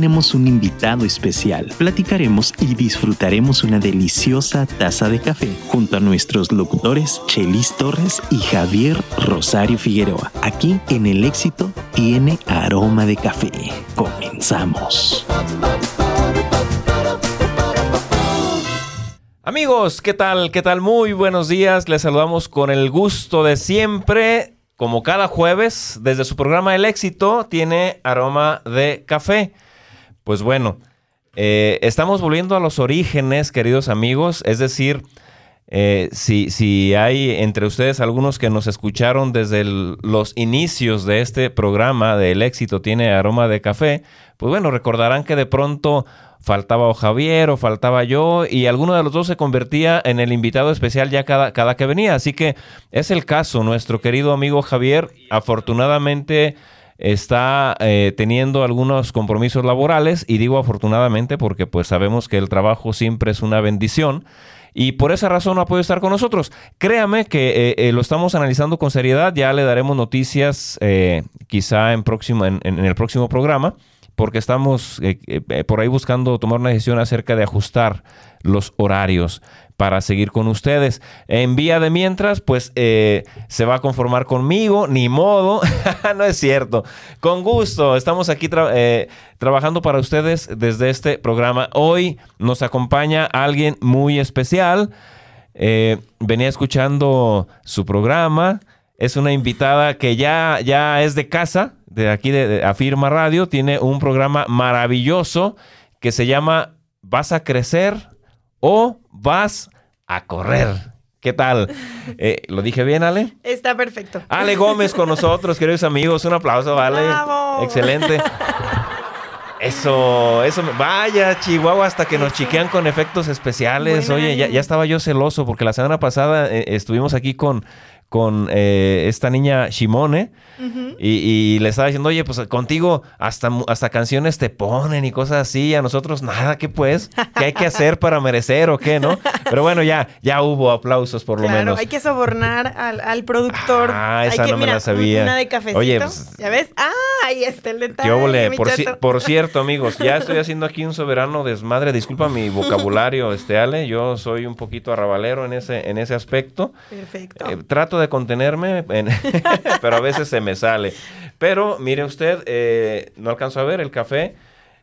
tenemos un invitado especial. Platicaremos y disfrutaremos una deliciosa taza de café junto a nuestros locutores Chelis Torres y Javier Rosario Figueroa. Aquí en El Éxito tiene aroma de café. Comenzamos. Amigos, ¿qué tal? ¿Qué tal? Muy buenos días. Les saludamos con el gusto de siempre. Como cada jueves, desde su programa El Éxito, tiene aroma de café. Pues bueno, eh, estamos volviendo a los orígenes, queridos amigos. Es decir, eh, si, si, hay entre ustedes algunos que nos escucharon desde los inicios de este programa de El Éxito tiene aroma de café, pues bueno, recordarán que de pronto faltaba o Javier o faltaba yo y alguno de los dos se convertía en el invitado especial ya cada, cada que venía. Así que es el caso, nuestro querido amigo Javier afortunadamente está eh, teniendo algunos compromisos laborales y digo afortunadamente porque pues sabemos que el trabajo siempre es una bendición y por esa razón no ha podido estar con nosotros. Créame que eh, eh, lo estamos analizando con seriedad, ya le daremos noticias quizá en, próximo, en el próximo programa porque estamos por ahí buscando tomar una decisión acerca de ajustar los horarios para seguir con ustedes. En vía de mientras, pues eh, se va a conformar conmigo, ni modo, no es cierto. Con gusto, estamos aquí trabajando para ustedes desde este programa. Hoy nos acompaña alguien muy especial. venía escuchando su programa. Es una invitada que ya, ya es de casa, de aquí de, Afirma Radio, tiene un programa maravilloso que se llama ¿Vas a crecer o vas a correr? ¿Qué tal? Eh, ¿Lo dije bien, Ale? Está perfecto. Ale Gómez con nosotros, queridos amigos. Un aplauso, Ale. ¡Bravo! Excelente. Eso, eso, vaya, Chihuahua, hasta que nos chiquean con efectos especiales. Oye, ya, estaba yo celoso porque la semana pasada eh, estuvimos aquí con, con eh, esta niña Shimone y, le estaba diciendo, oye, pues contigo hasta, hasta canciones te ponen y cosas así, a nosotros nada, ¿qué pues? ¿Qué hay que hacer para merecer o qué, no? Pero bueno, ya, ya hubo aplausos por lo menos. hay que sobornar al, productor. Ah, esa no me la sabía. Una de cafecito. Oye, pues, ¿ya ves? Ah, ahí está el detalle. Qué por, por, cierto, amigos, ya estoy haciendo aquí un soberano desmadre. Disculpa mi vocabulario, este Ale, yo soy un poquito arrabalero en ese, en ese aspecto. Perfecto. Eh, trato de contenerme, pero a veces se me sale. Pero mire usted, eh, no alcanzo a ver el café,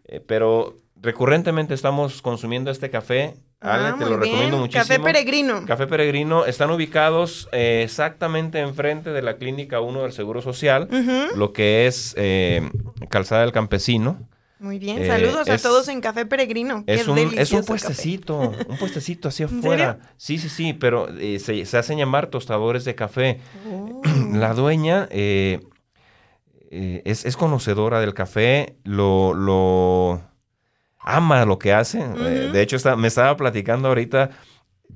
eh, pero recurrentemente estamos consumiendo este café. Ale, ah, te lo recomiendo muchísimo. Café Peregrino. Café Peregrino. Están ubicados eh, exactamente enfrente de la Clínica 1 del Seguro Social, lo que es Calzada del Campesino. Muy bien, saludos a todos en Café Peregrino. Es, un, es un puestecito, un puestecito hacia afuera. Sí, sí, sí, pero se, se, hacen llamar tostadores de café. Oh. La dueña eh, es, conocedora del café, lo, lo ama lo que hace. Eh, de hecho, me estaba platicando ahorita,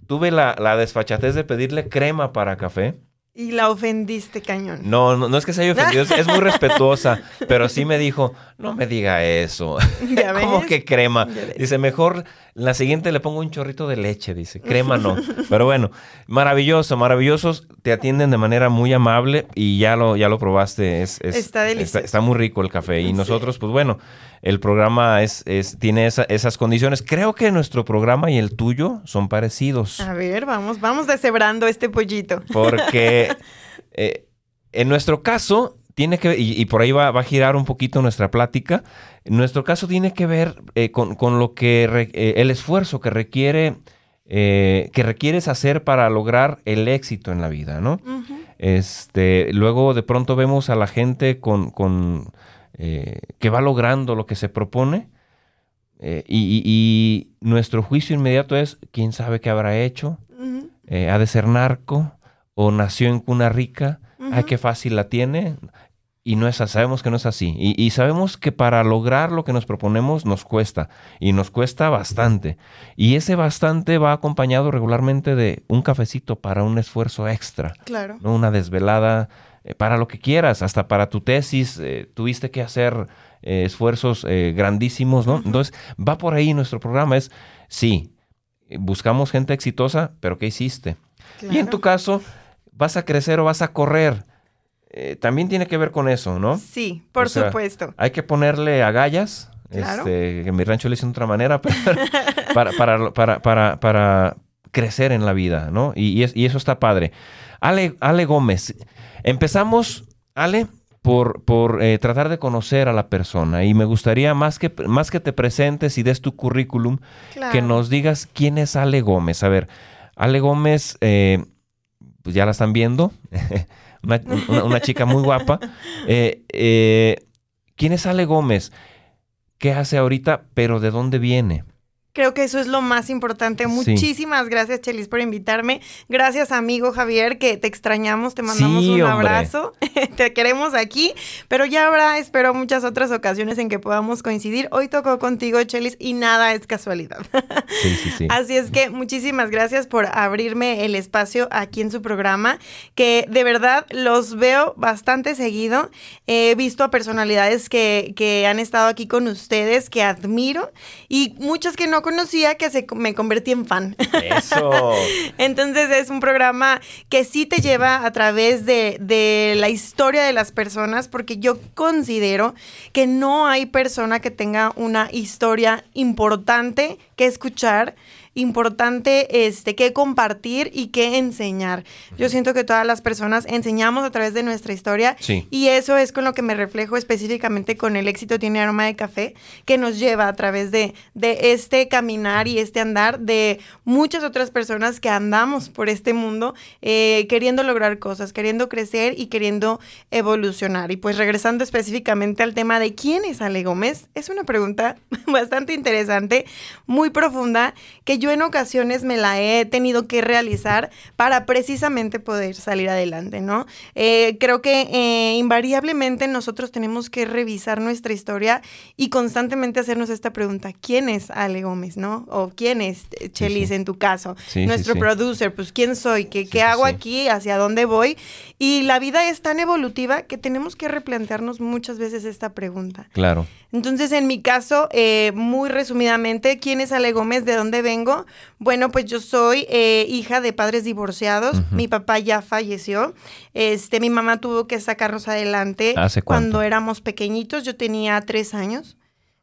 tuve la, la desfachatez de pedirle crema para café. Y la ofendiste, cañón. No, no, no es que se haya ofendido, es, muy respetuosa, pero sí me dijo, no me diga eso. ¿Cómo que crema? Dice, mejor la siguiente le pongo un chorrito de leche, dice. Crema no. Pero bueno, maravilloso, maravillosos. Te atienden de manera muy amable y ya lo, ya lo probaste. Es, está delicioso. Está, muy rico el café. Y nosotros, pues bueno, el programa es, es tiene esas condiciones. Creo que nuestro programa y el tuyo son parecidos. A ver, vamos, vamos deshebrando este pollito. Porque eh, en nuestro caso, tiene que y, por ahí va, a girar un poquito nuestra plática. Nuestro caso tiene que ver eh, con, lo que eh, el esfuerzo que requiere que requieres hacer para lograr el éxito en la vida, ¿no? Este, luego de pronto vemos a la gente con eh, que va logrando lo que se propone. Eh, y, nuestro juicio inmediato es, ¿quién sabe qué habrá hecho? Eh, ¿Ha de ser narco? ¿O nació en cuna rica? ¿Ay, qué fácil la tiene? Y no es sabemos que no es así. Y, sabemos que para lograr lo que nos proponemos nos cuesta. Y nos cuesta bastante. Y ese bastante va acompañado regularmente de un cafecito para un esfuerzo extra. Claro. ¿no? Una desvelada eh, para lo que quieras, hasta para tu tesis eh, tuviste que hacer eh, esfuerzos grandísimos, ¿no? Entonces, va por ahí nuestro programa, es, sí, buscamos gente exitosa, pero ¿qué hiciste? Y en tu caso, ¿vas a crecer o vas a correr? También tiene que ver con eso, ¿no? Sí, por supuesto. Hay que ponerle agallas, Claro. Este, en mi rancho le dicen de otra manera, pero para, para, para, para, para crecer en la vida, ¿no? Y, y es- y eso está padre. Ale, Ale Gómez, empezamos, Ale, por, por eh, tratar de conocer a la persona y me gustaría más que, más que te presentes y des tu currículum, Claro. que nos digas quién es Ale Gómez. A ver, Ale Gómez, eh, pues ya la están viendo, una, chica muy guapa. Eh, eh, ¿Quién es Ale Gómez? ¿Qué hace ahorita? Pero ¿de dónde viene? Creo que eso es lo más importante. Sí. Muchísimas gracias, Chelis, por invitarme. Gracias, amigo Javier, que te extrañamos, te mandamos Sí, un hombre. abrazo. te queremos aquí, pero ya habrá, espero, muchas otras ocasiones en que podamos coincidir. Hoy tocó contigo, Chelis, y nada es casualidad. Sí, sí, sí. Así es que muchísimas gracias por abrirme el espacio aquí en su programa, que de verdad los veo bastante seguido. He visto a personalidades que, que han estado aquí con ustedes, que admiro, y muchas que no conocía, que se, me convertí en fan. Eso. Entonces es un programa que sí te lleva a través de, de la historia de las personas, porque yo considero que no hay persona que tenga una historia importante que escuchar, importante este, que compartir y que enseñar. Yo siento que todas las personas enseñamos a través de nuestra historia Sí. y eso es con lo que me reflejo específicamente con el éxito tiene aroma de café, que nos lleva a través de, de este caminar y este andar de muchas otras personas que andamos por este mundo eh, queriendo lograr cosas, queriendo crecer y queriendo evolucionar. Y pues regresando específicamente al tema de quién es Ale Gómez, es una pregunta bastante interesante, muy profunda, que yo en ocasiones me la he tenido que realizar para precisamente poder salir adelante, ¿no? Eh, creo que eh, invariablemente nosotros tenemos que revisar nuestra historia y constantemente hacernos esta pregunta, ¿quién es Ale Gómez, no? O ¿quién es Chelis sí. en tu caso? Sí, Nuestro producer, pues ¿quién soy? ¿Qué, qué hago aquí? ¿Hacia dónde voy? Y la vida es tan evolutiva que tenemos que replantearnos muchas veces esta pregunta. Claro. Entonces, en mi caso, eh, muy resumidamente, ¿quién es Ale Gómez? ¿De dónde vengo? Bueno, pues yo soy eh, hija de padres divorciados. Mi papá ya falleció. Este, mi mamá tuvo que sacarnos adelante cuando éramos pequeñitos. Yo tenía tres años.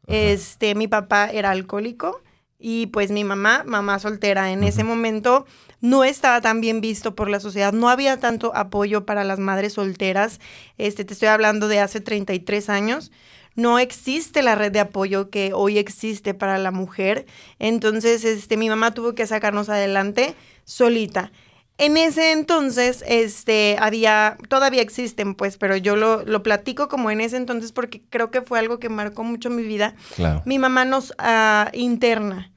Este, mi papá era alcohólico y pues mi mamá, mamá soltera, en ese momento no estaba tan bien visto por la sociedad, no había tanto apoyo para las madres solteras. Este, te estoy hablando de hace 33 años. No existe la red de apoyo que hoy existe para la mujer. Entonces, este, mi mamá tuvo que sacarnos adelante solita. En ese entonces, este, había, todavía existen, pues, pero yo lo, lo platico como en ese entonces porque creo que fue algo que marcó mucho mi vida. Claro. Mi mamá nos ah, interna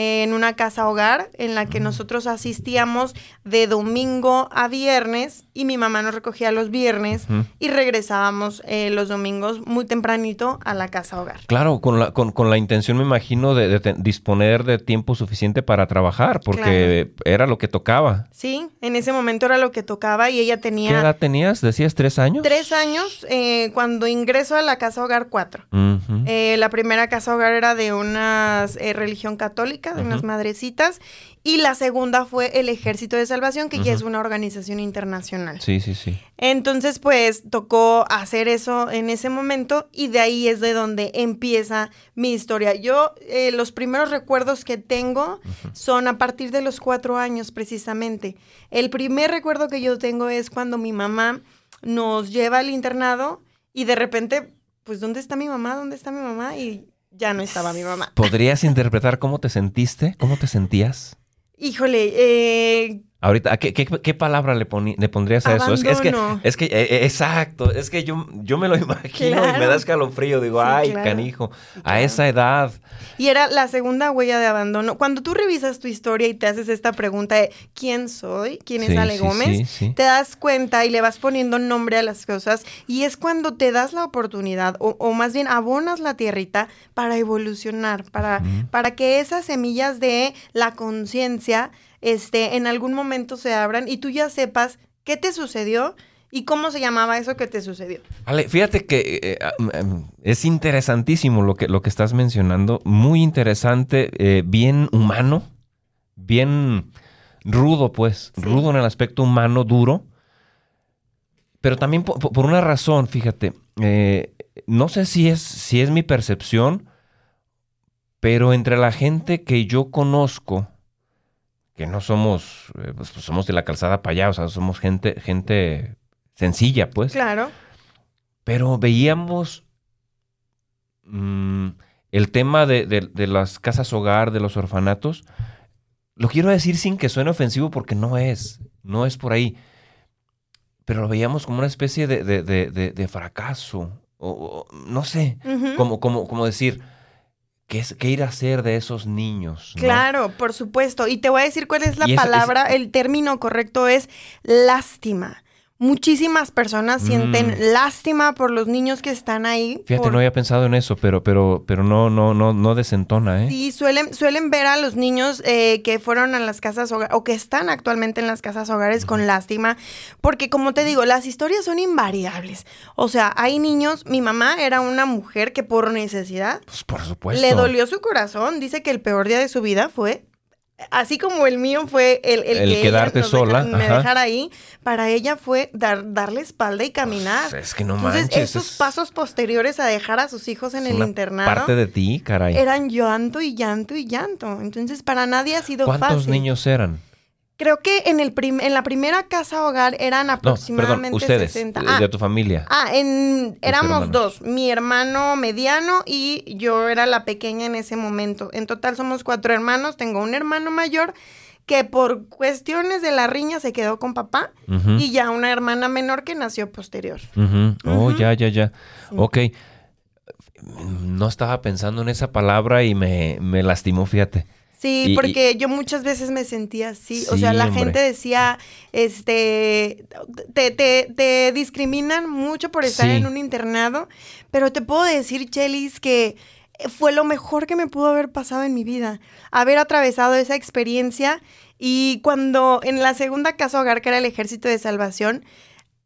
en una casa hogar en la que nosotros asistíamos de domingo a viernes y mi mamá nos recogía los viernes y regresábamos eh, los domingos muy tempranito a la casa hogar. Claro, con la, con, con la intención, me imagino, de, disponer de tiempo suficiente para trabajar, porque era lo que tocaba. Sí, en ese momento era lo que tocaba y ella ¿Qué tenía edad tenías? ¿Decías tres años? tres años eh, cuando ingreso a la casa hogar cuatro. Eh, la primera casa hogar era de una eh, religión católica, de unas Ujú. madrecitas, y la segunda fue el Ejército de Salvación, que ya es una organización internacional. Sí, sí, sí. Entonces, pues tocó hacer eso en ese momento y de ahí es de donde empieza mi historia. Yo, eh, los primeros recuerdos que tengo son a partir de los cuatro años precisamente. El primer recuerdo que yo tengo es cuando mi mamá nos lleva al internado y de repente, pues, ¿dónde está mi mamá? ¿Dónde está mi mamá? Y ya no estaba mi mamá. ¿Podrías interpretar cómo te sentiste? ¿Cómo te sentías? Híjole, eh, Ahorita, ¿a ¿qué, qué, qué palabra le, poni- le pondrías a eso? Es que, es que, es que eh, eh, exacto, es que yo, yo me lo imagino y me da escalofrío. Digo, Sí, ay, claro. canijo, Sí, a esa edad. Y era la segunda huella de abandono. Cuando tú revisas tu historia y te haces esta pregunta de ¿quién soy? ¿Quién es Ale Gómez? sí, sí. Te das cuenta y le vas poniendo nombre a las cosas y es cuando te das la oportunidad o, o más bien abonas la tierrita para evolucionar, para, para que esas semillas de la conciencia este, en algún momento se abran y tú ya sepas qué te sucedió y cómo se llamaba eso que te sucedió. Ale, fíjate que eh, eh, ah, mm, mm, es interesantísimo lo que, lo que estás mencionando. Muy interesante, eh, bien humano, bien rudo, pues. Sí. Rudo en el aspecto humano, duro. Pero también po- po- por, una razón, fíjate. eh, no sé si es, si es mi percepción Pero entre la gente que yo conozco, que no somos, eh, pues, pues, somos de la calzada para allá, o sea, somos gente, gente sencilla, pues. Claro. Pero veíamos mm, el tema de, de- de las casas hogar, de los orfanatos. Lo quiero decir sin que suene ofensivo porque no es, no es por ahí. Pero lo veíamos como una especie de, de- fracaso. O, o- no sé, como, como, como decir, ¿qué, es, ¿qué ir a hacer de esos niños? no? Claro, por supuesto. Y te voy a decir cuál es la Y eso es- palabra, el término correcto es lástima. Muchísimas personas sienten Mm. lástima por los niños que están ahí. Fíjate, por- no había pensado en eso, pero, pero, pero no, no, no, no desentona, ¿eh? Sí, suelen, suelen ver a los niños eh, que fueron a las casas hogares o que están actualmente en las casas hogares con lástima, porque como te digo, las historias son invariables. O sea, hay niños, mi mamá era una mujer que por necesidad Pues por supuesto. le dolió su corazón, dice que el peor día de su vida fue, así como el mío fue el, el, El que quedarte sola, deja- me dejara ahí, para ella fue dar, darle espalda y caminar. Pues, es que no Entonces, manches. esos es- pasos posteriores a dejar a sus hijos en es el internado Parte de ti, caray. eran llanto y llanto y llanto. Entonces, para nadie ha sido ¿Cuántos fácil. niños eran? Creo que en, el prim- en la primera casa hogar eran No, perdón, aproximadamente ustedes, 60. de, Ah, de tu familia. ah, en, éramos dos. Mi hermano mediano y yo era la pequeña en ese momento. En total somos cuatro hermanos. Tengo un hermano mayor que por cuestiones de la riña se quedó con papá y ya una hermana menor que nació posterior. ujú. Oh, ya, ya, ya. Sí. Ok. No estaba pensando en esa palabra y me, me lastimó, fíjate. Sí, Y- porque yo muchas veces me sentía así. o sea, la hombre. gente decía, este, te, te, te discriminan mucho por estar Sí. en un internado, pero te puedo decir, Chelis, que fue lo mejor que me pudo haber pasado en mi vida, haber atravesado esa experiencia y cuando en la segunda casa hogar, que era el Ejército de Salvación,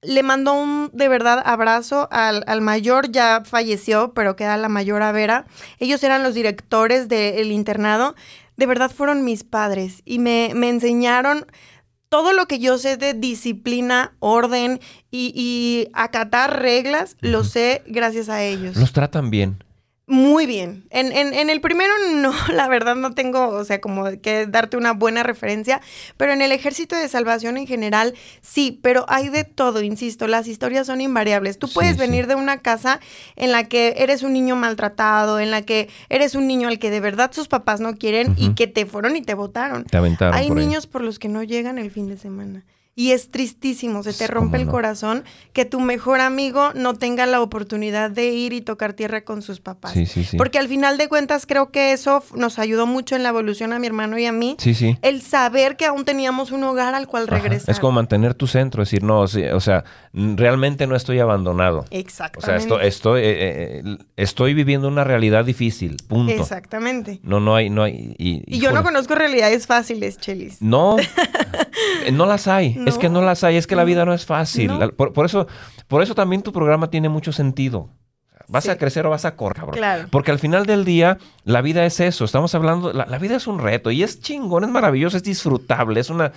le mandó un de verdad abrazo al, al mayor, ya falleció, pero queda la mayor a Vera. Ellos eran los directores del internado. De verdad fueron mis padres y me, me enseñaron todo lo que yo sé de disciplina, orden y, y acatar reglas, lo sé gracias a ellos. Los tratan bien. Muy bien. En, en, en el primero no, la verdad no tengo, o sea, como que darte una buena referencia, pero en el ejército de salvación en general sí, pero hay de todo, insisto, las historias son invariables. Tú puedes sí. venir de una casa en la que eres un niño maltratado, en la que eres un niño al que de verdad sus papás no quieren y que te fueron y te votaron. Te aventaron Hay por niños por los que no llegan el fin de semana. Y es tristísimo, se te rompe ¿cómo el no? corazón que tu mejor amigo no tenga la oportunidad de ir y tocar tierra con sus papás. Sí, sí, sí. Porque al final de cuentas creo que eso nos ayudó mucho en la evolución a mi hermano y a mí. Sí, sí. El saber que aún teníamos un hogar al cual Ajá. regresar. Es como mantener tu centro, decir, no, o sea, realmente no estoy abandonado. O Exactamente. sea, esto, estoy, eh, eh, estoy viviendo una realidad difícil, punto. Exactamente. No, no hay, no hay. Y, Y yo no conozco realidades fáciles, Chelis. No, eh, no las hay. Es que No. las hay. Es que la vida no es fácil. No. Por, por eso, por eso también tu programa tiene mucho sentido. Vas Sí. a crecer o vas a correr, cabrón. Claro. Porque al final del día, la vida es eso. Estamos hablando, la, la vida es un reto y es chingón, es maravilloso, es disfrutable, es una,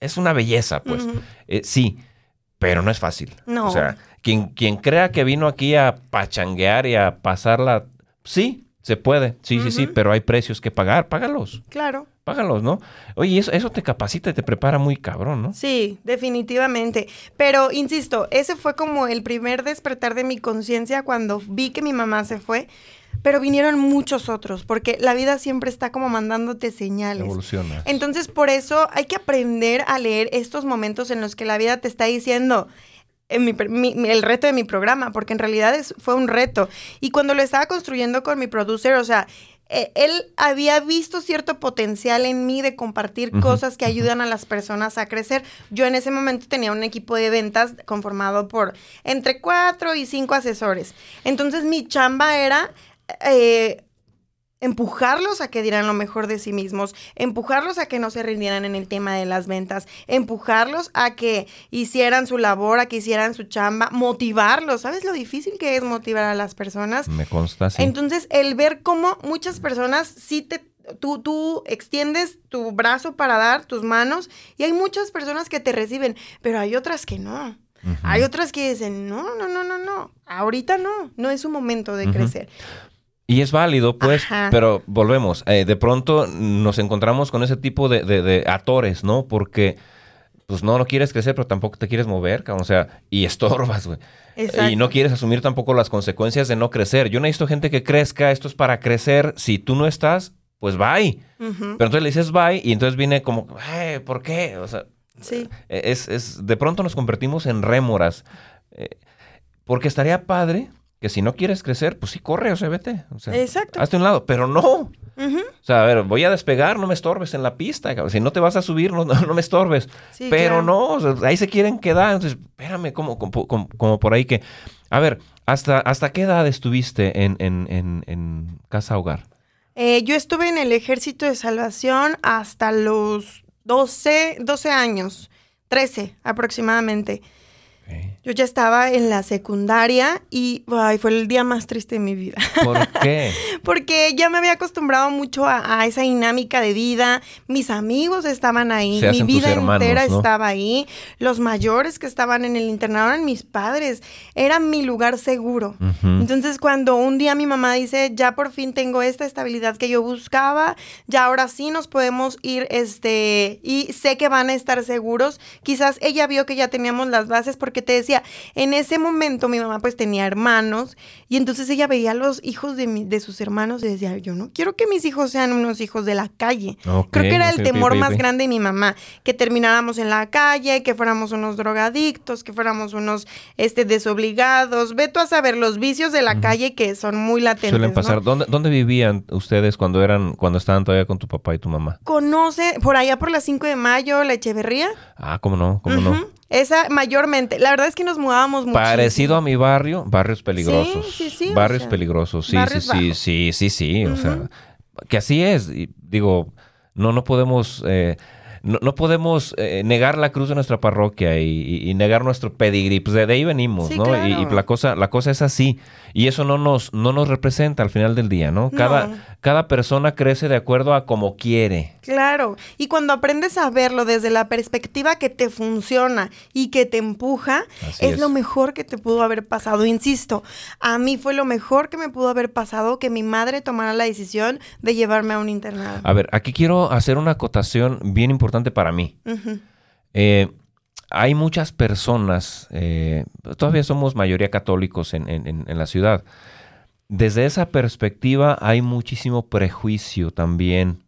es una belleza, pues. Eh, sí, pero no es fácil. No. O sea, quien, quien crea que vino aquí a pachanguear y a pasarla, sí, se puede. Sí, sí, sí, pero hay precios que pagar. Págalos. Claro. Págalos, ¿no? Oye, eso, eso te capacita y te prepara muy cabrón, ¿no? Sí, definitivamente. Pero, insisto, ese fue como el primer despertar de mi conciencia cuando vi que mi mamá se fue. Pero vinieron muchos otros, porque la vida siempre está como mandándote señales. Evoluciona. Entonces, por eso hay que aprender a leer estos momentos en los que la vida te está diciendo en mi per- mi- mi- el reto de mi programa, porque en realidad es- fue un reto. Y cuando lo estaba construyendo con mi producer, o sea, eh, él había visto cierto potencial en mí de compartir cosas que ayudan a las personas a crecer. Yo en ese momento tenía un equipo de ventas conformado por entre cuatro y cinco asesores. Entonces mi chamba era eh, empujarlos a que dieran lo mejor de sí mismos, empujarlos a que no se rindieran en el tema de las ventas, empujarlos a que hicieran su labor, a que hicieran su chamba, motivarlos. ¿Sabes lo difícil que es motivar a las personas? Me consta, sí. Entonces, el ver cómo muchas personas sí te... Tú, tú extiendes tu brazo para dar, tus manos, y hay muchas personas que te reciben, pero hay otras que no. Hay otras que dicen, no, no, no, no, no, ahorita no, no es su momento de crecer. Y es válido, pues, Ajá. pero volvemos. eh, de pronto nos encontramos con ese tipo de, de- de atores, ¿no? Porque, pues, no, no quieres crecer, pero tampoco te quieres mover, cabrón. O sea, y estorbas, güey. Y no quieres asumir tampoco las consecuencias de no crecer. Yo necesito gente que crezca, esto es para crecer. Si tú no estás, pues bye. Pero entonces le dices bye y entonces viene como, "Eh, ¿por qué? O sea, Sí. es, es- de pronto nos convertimos en rémoras. Eh, porque estaría padre que si no quieres crecer, pues sí corre, o sea, vete. O sea, Exacto. Hazte un lado, pero no. O sea, a ver, voy a despegar, no me estorbes en la pista. cabrón. Si no te vas a subir, no, no, me estorbes. Sí, pero claro. no, o sea, ahí se quieren quedar. Entonces, espérame, como, como, como- como por ahí que... A ver, ¿hasta, hasta qué edad estuviste en, en, en, en casa hogar? Eh, yo estuve en el Ejército de Salvación hasta los 12, 12 años, 13 aproximadamente. Yo ya estaba en la secundaria y ay, fue el día más triste de mi vida. ¿Por qué? Porque ya me había acostumbrado mucho a, a esa dinámica de vida. Mis amigos estaban ahí, Se mi vida hermanos, entera ¿no? estaba ahí. Los mayores que estaban en el internado eran mis padres. Era mi lugar seguro. Entonces, cuando un día mi mamá dice, ya por fin tengo esta estabilidad que yo buscaba, ya ahora sí nos podemos ir, este, y sé que van a estar seguros. Quizás ella vio que ya teníamos las bases porque te decía, en ese momento mi mamá pues tenía hermanos y entonces ella veía a los hijos de, mi- de sus hermanos y decía, yo no quiero que mis hijos sean unos hijos de la calle. Creo que era el temor más grande de mi mamá, que termináramos en la calle, que fuéramos unos drogadictos, que fuéramos unos este, desobligados. Ve tú a saber los vicios de la calle que son muy latentes. Suelen ¿no? pasar. ¿Dónde, ¿Dónde vivían ustedes cuando eran, cuando estaban todavía con tu papá y tu mamá? Conoce por allá por las 5 de mayo, la Echeverría. Ah, ¿cómo no? ¿Cómo no? Esa mayormente. La verdad es que nos mudábamos mucho. Parecido a mi barrio, barrios peligrosos. sí, sí, o Barrios sea, peligrosos, sí, barrios sí, sí, sí, sí, sí, o sea, que así es. y digo, no, no podemos, eh, no, no podemos eh, negar la cruz de nuestra parroquia y, y- y negar nuestro pedigrí. Pues de, de ahí venimos, Sí, ¿no? Y- la cosa, la cosa es así. Y eso no nos, no nos representa al final del día, ¿no? Cada, No. Cada persona crece de acuerdo a como quiere. Claro, y cuando aprendes a verlo desde la perspectiva que te funciona y que te empuja, es, es. lo mejor que te pudo haber pasado. Insisto, a mí fue lo mejor que me pudo haber pasado que mi madre tomara la decisión de llevarme a un internado. A ver, aquí quiero hacer una acotación bien importante para mí. Eh, hay muchas personas, eh, todavía somos mayoría católicos en, en- en- en la ciudad. Desde esa perspectiva hay muchísimo prejuicio también.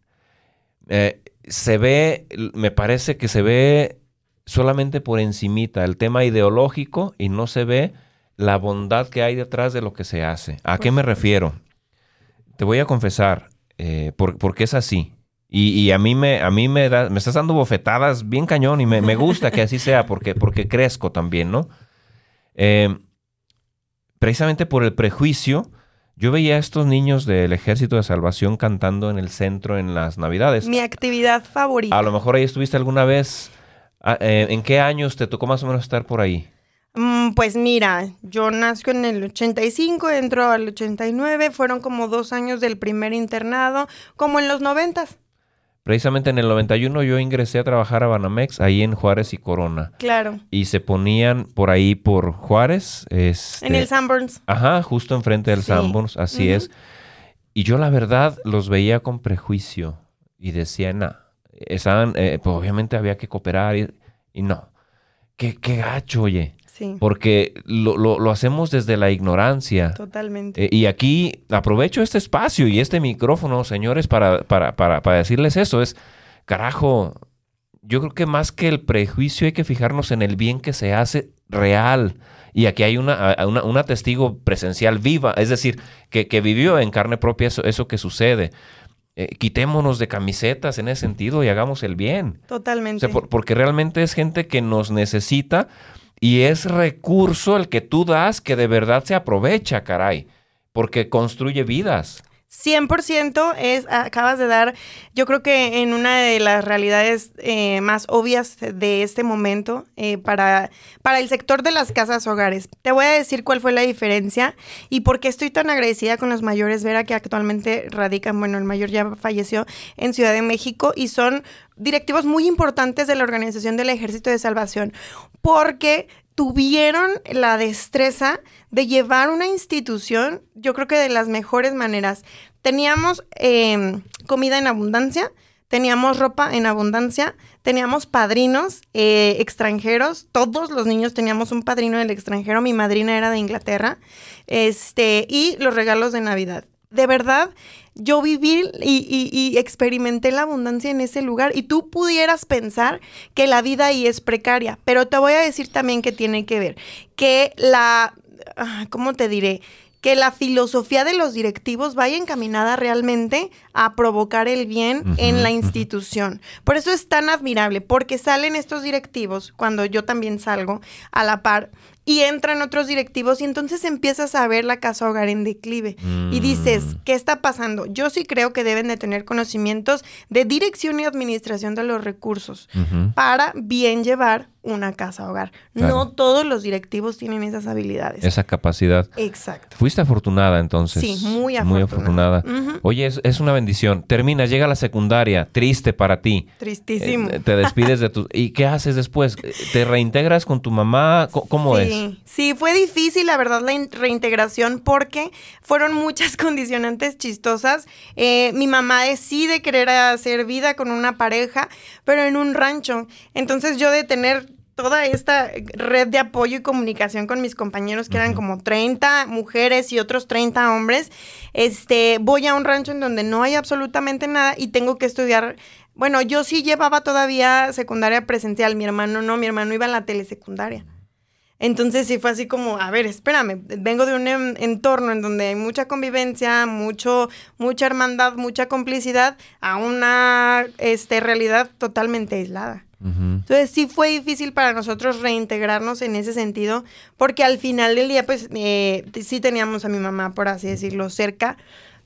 Eh, se ve, me parece que se ve solamente por encimita el tema ideológico y no se ve la bondad que hay detrás de lo que se hace. ¿A qué me refiero? Te voy a confesar, eh, por- porque es así. Y, y a mí, me, a mí me, da- me estás dando bofetadas bien cañón y me, me gusta que así sea porque, porque crezco también, ¿no? Eh, precisamente por el prejuicio, yo veía a estos niños del Ejército de Salvación cantando en el centro en las Navidades. Mi actividad favorita. A lo mejor ahí estuviste alguna vez. Ah, eh, ¿En qué años te tocó más o menos estar por ahí? Mm, pues mira, yo nazco en el 85, entro al 89, fueron como dos años del primer internado, como en los 90. Precisamente en el 91 yo ingresé a trabajar a Banamex, ahí en Juárez y Corona. Claro, Y se ponían por ahí por Juárez. Este, en el Sanborns. Ajá, justo enfrente del Sí. Sanborns, así es. Y yo la verdad los veía con prejuicio y decía, nah, estaban, eh, pues obviamente había que cooperar y, y no. Qué, qué gacho, oye. Sí, Porque lo, lo- lo hacemos desde la ignorancia. totalmente. Eh, y aquí aprovecho este espacio y este micrófono, señores, para, para, para, para decirles eso. Es, carajo, yo creo que más que el prejuicio hay que fijarnos en el bien que se hace real. Y aquí hay una, una, una testigo presencial viva, es decir, que, que vivió en carne propia eso, eso que sucede. Eh, quitémonos de camisetas en ese sentido y hagamos el bien. O Totalmente. sea, por- porque realmente es gente que nos necesita y es recurso el que tú das que de verdad se aprovecha, caray. Porque construye vidas. 100% es, acabas de dar, yo creo que en una de las realidades eh, más obvias de este momento eh, para, para el sector de las casas hogares. Te voy a decir cuál fue la diferencia y por qué estoy tan agradecida con los mayores Vera que actualmente radican, bueno, el mayor ya falleció en Ciudad de México y son directivos muy importantes de la Organización del Ejército de Salvación, porque tuvieron la destreza de llevar una institución, yo creo que de las mejores maneras. Teníamos em, comida en abundancia, teníamos ropa en abundancia, teníamos padrinos eh, extranjeros, todos los niños teníamos un padrino del extranjero, mi madrina era de Inglaterra, este, y los regalos de Navidad. De verdad, yo viví y, experimenté la abundancia en ese lugar y tú pudieras pensar que la vida ahí es precaria, pero te voy a decir también que tiene que ver, que la, ah, ¿cómo te diré? que la filosofía de los directivos vaya encaminada realmente a provocar el bien en la institución. Por eso es tan admirable, porque salen estos directivos, cuando yo también salgo a la par, y entran otros directivos y entonces empiezas a ver la casa hogar en declive y dices, mm. ¿qué está pasando? Yo sí creo que deben de tener conocimientos de dirección y administración de los recursos para bien llevar una casa hogar. No todos los directivos tienen esas habilidades. Esa capacidad. Exacto. Fuiste afortunada entonces. Sí, muy afortunada. Muy afortunada. Oye, es, una bendición. Termina, llega la secundaria, triste para ti. Tristísimo. Eh, te despides de tu... ¿Y qué haces después? ¿Te reintegras con tu mamá? ¿Cómo es? Sí, fue difícil, la verdad, la reintegración porque fueron muchas condicionantes chistosas. Eh, mi mamá decide querer hacer vida con una pareja, pero en un rancho. Entonces yo de tener toda esta red de apoyo y comunicación con mis compañeros, que eran como 30 mujeres y otros 30 hombres, este, voy a un rancho en donde no hay absolutamente nada y tengo que estudiar. Bueno, yo sí llevaba todavía secundaria presencial, mi hermano no, mi hermano iba a la telesecundaria. Entonces sí fue así como, a ver, espérame, vengo de un entorno en donde hay mucha convivencia, mucho, mucha hermandad, mucha complicidad, a una este, realidad totalmente aislada. Entonces sí fue difícil para nosotros reintegrarnos en ese sentido, porque al final del día, pues eh, sí teníamos a mi mamá, por así decirlo, cerca,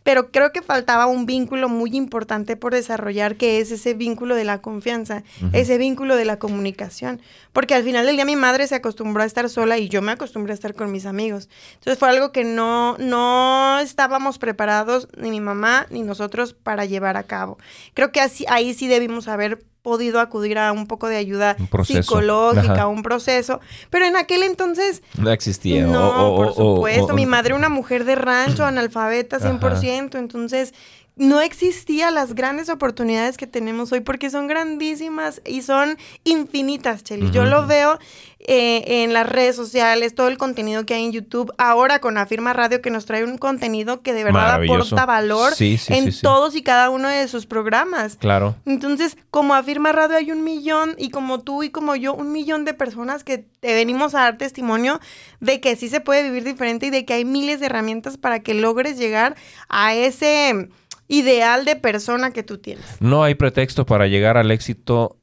pero creo que faltaba un vínculo muy importante por desarrollar, que es ese vínculo de la confianza, ese vínculo de la comunicación, porque al final del día mi madre se acostumbró a estar sola y yo me acostumbré a estar con mis amigos. Entonces fue algo que no, no estábamos preparados, ni mi mamá ni nosotros, para llevar a cabo. Creo que así, ahí sí debimos haber podido acudir a un poco de ayuda psicológica, un proceso, pero en aquel entonces... No existía. No, por supuesto. Mi madre una mujer de rancho, analfabeta 100%, entonces no existía las grandes oportunidades que tenemos hoy porque son grandísimas y son infinitas, Cheli. Yo lo veo eh, en las redes sociales, todo el contenido que hay en YouTube, ahora con Afirma Radio que nos trae un contenido que de verdad aporta valor en todos y cada uno de sus programas. Claro. Entonces, como Afirma Radio hay un millón y como tú y como yo, un millón de personas que te venimos a dar testimonio de que sí se puede vivir diferente y de que hay miles de herramientas para que logres llegar a ese ideal de persona que tú tienes. No hay pretexto para llegar al éxito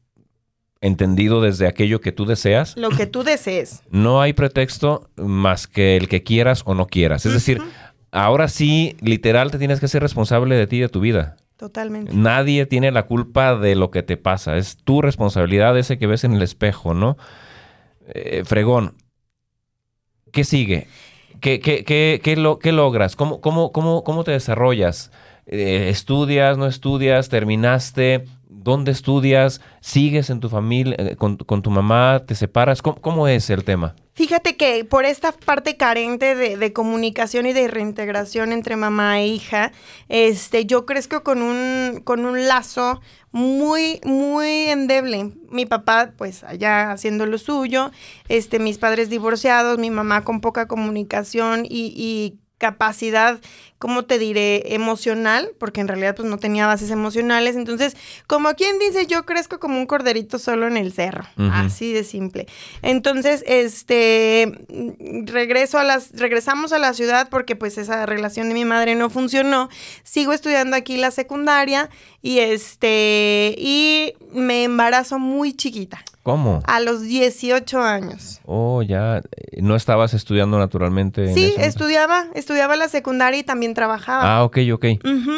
entendido desde aquello que tú deseas. Lo que tú desees. No hay pretexto más que el que quieras o no quieras. Es decir, ahora sí, literal, te tienes que ser responsable de ti y de tu vida. Totalmente. Nadie tiene la culpa de lo que te pasa. Es tu responsabilidad ese que ves en el espejo, ¿no? Eh, fregón. ¿Qué sigue? ¿Qué, qué, qué, qué, lo, logras? ¿Cómo, cómo, cómo, ¿Cómo te desarrollas? Eh, ¿Estudias, no estudias? ¿Terminaste? ¿Dónde estudias? ¿Sigues en tu familia, eh, con, tu mamá? ¿Te separas? ¿Cómo, es el tema? Fíjate que por esta parte carente de, comunicación y de reintegración entre mamá e hija, este, yo crezco con un, con un lazo muy, muy endeble. Mi papá, pues, allá haciendo lo suyo, este, mis padres divorciados, mi mamá con poca comunicación y, y capacidad, ¿cómo te diré? Emocional, porque en realidad pues no tenía bases emocionales. Entonces, como quien dice, yo crezco como un corderito solo en el cerro, así de simple. Entonces, este, regreso a las, regresamos a la ciudad porque pues esa relación de mi madre no funcionó. Sigo estudiando aquí la secundaria y este, y me embarazo muy chiquita. ¿Cómo? A los 18 años. Oh, ya. ¿No estabas estudiando naturalmente? Sí, estudiaba, estudiaba la secundaria y también trabajaba. Ah, ok, ok.